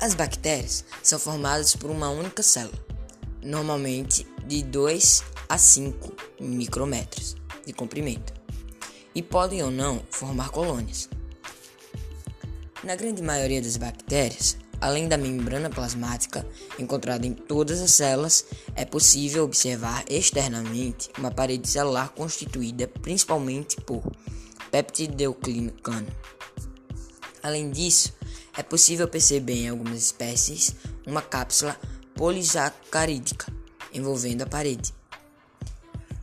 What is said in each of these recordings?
As bactérias são formadas por uma única célula, normalmente de 2 a 5 micrômetros de comprimento, e podem ou não formar colônias. Na grande maioria das bactérias, além da membrana plasmática encontrada em todas as células, é possível observar externamente uma parede celular constituída principalmente por peptidoglicano. Além disso, é possível perceber em algumas espécies uma cápsula polisacarídica envolvendo a parede.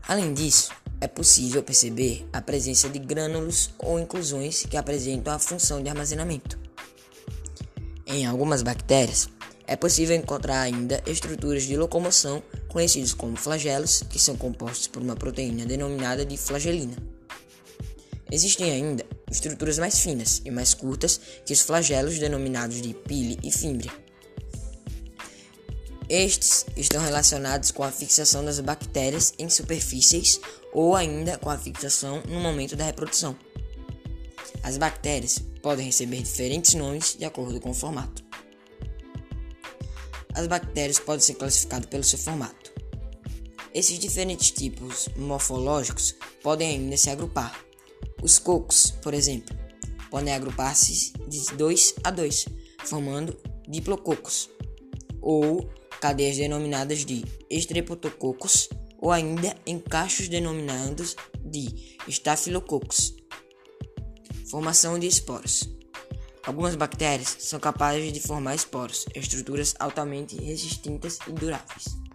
Além disso, é possível perceber a presença de grânulos ou inclusões que apresentam a função de armazenamento. Em algumas bactérias, é possível encontrar ainda estruturas de locomoção conhecidas como flagelos, que são compostos por uma proteína denominada de flagelina. Existem ainda estruturas mais finas e mais curtas que os flagelos denominados de pile e fímbria. Estes estão relacionados com a fixação das bactérias em superfícies ou ainda com a fixação no momento da reprodução. As bactérias podem receber diferentes nomes de acordo com o formato. As bactérias podem ser classificadas pelo seu formato. Esses diferentes tipos morfológicos podem ainda se agrupar. Os cocos, por exemplo, podem agrupar-se de 2 a 2, formando diplococos, ou cadeias denominadas de estreptococos, ou ainda em cachos denominados de estafilococos. Formação de esporos. Algumas bactérias são capazes de formar esporos, estruturas altamente resistentes e duráveis.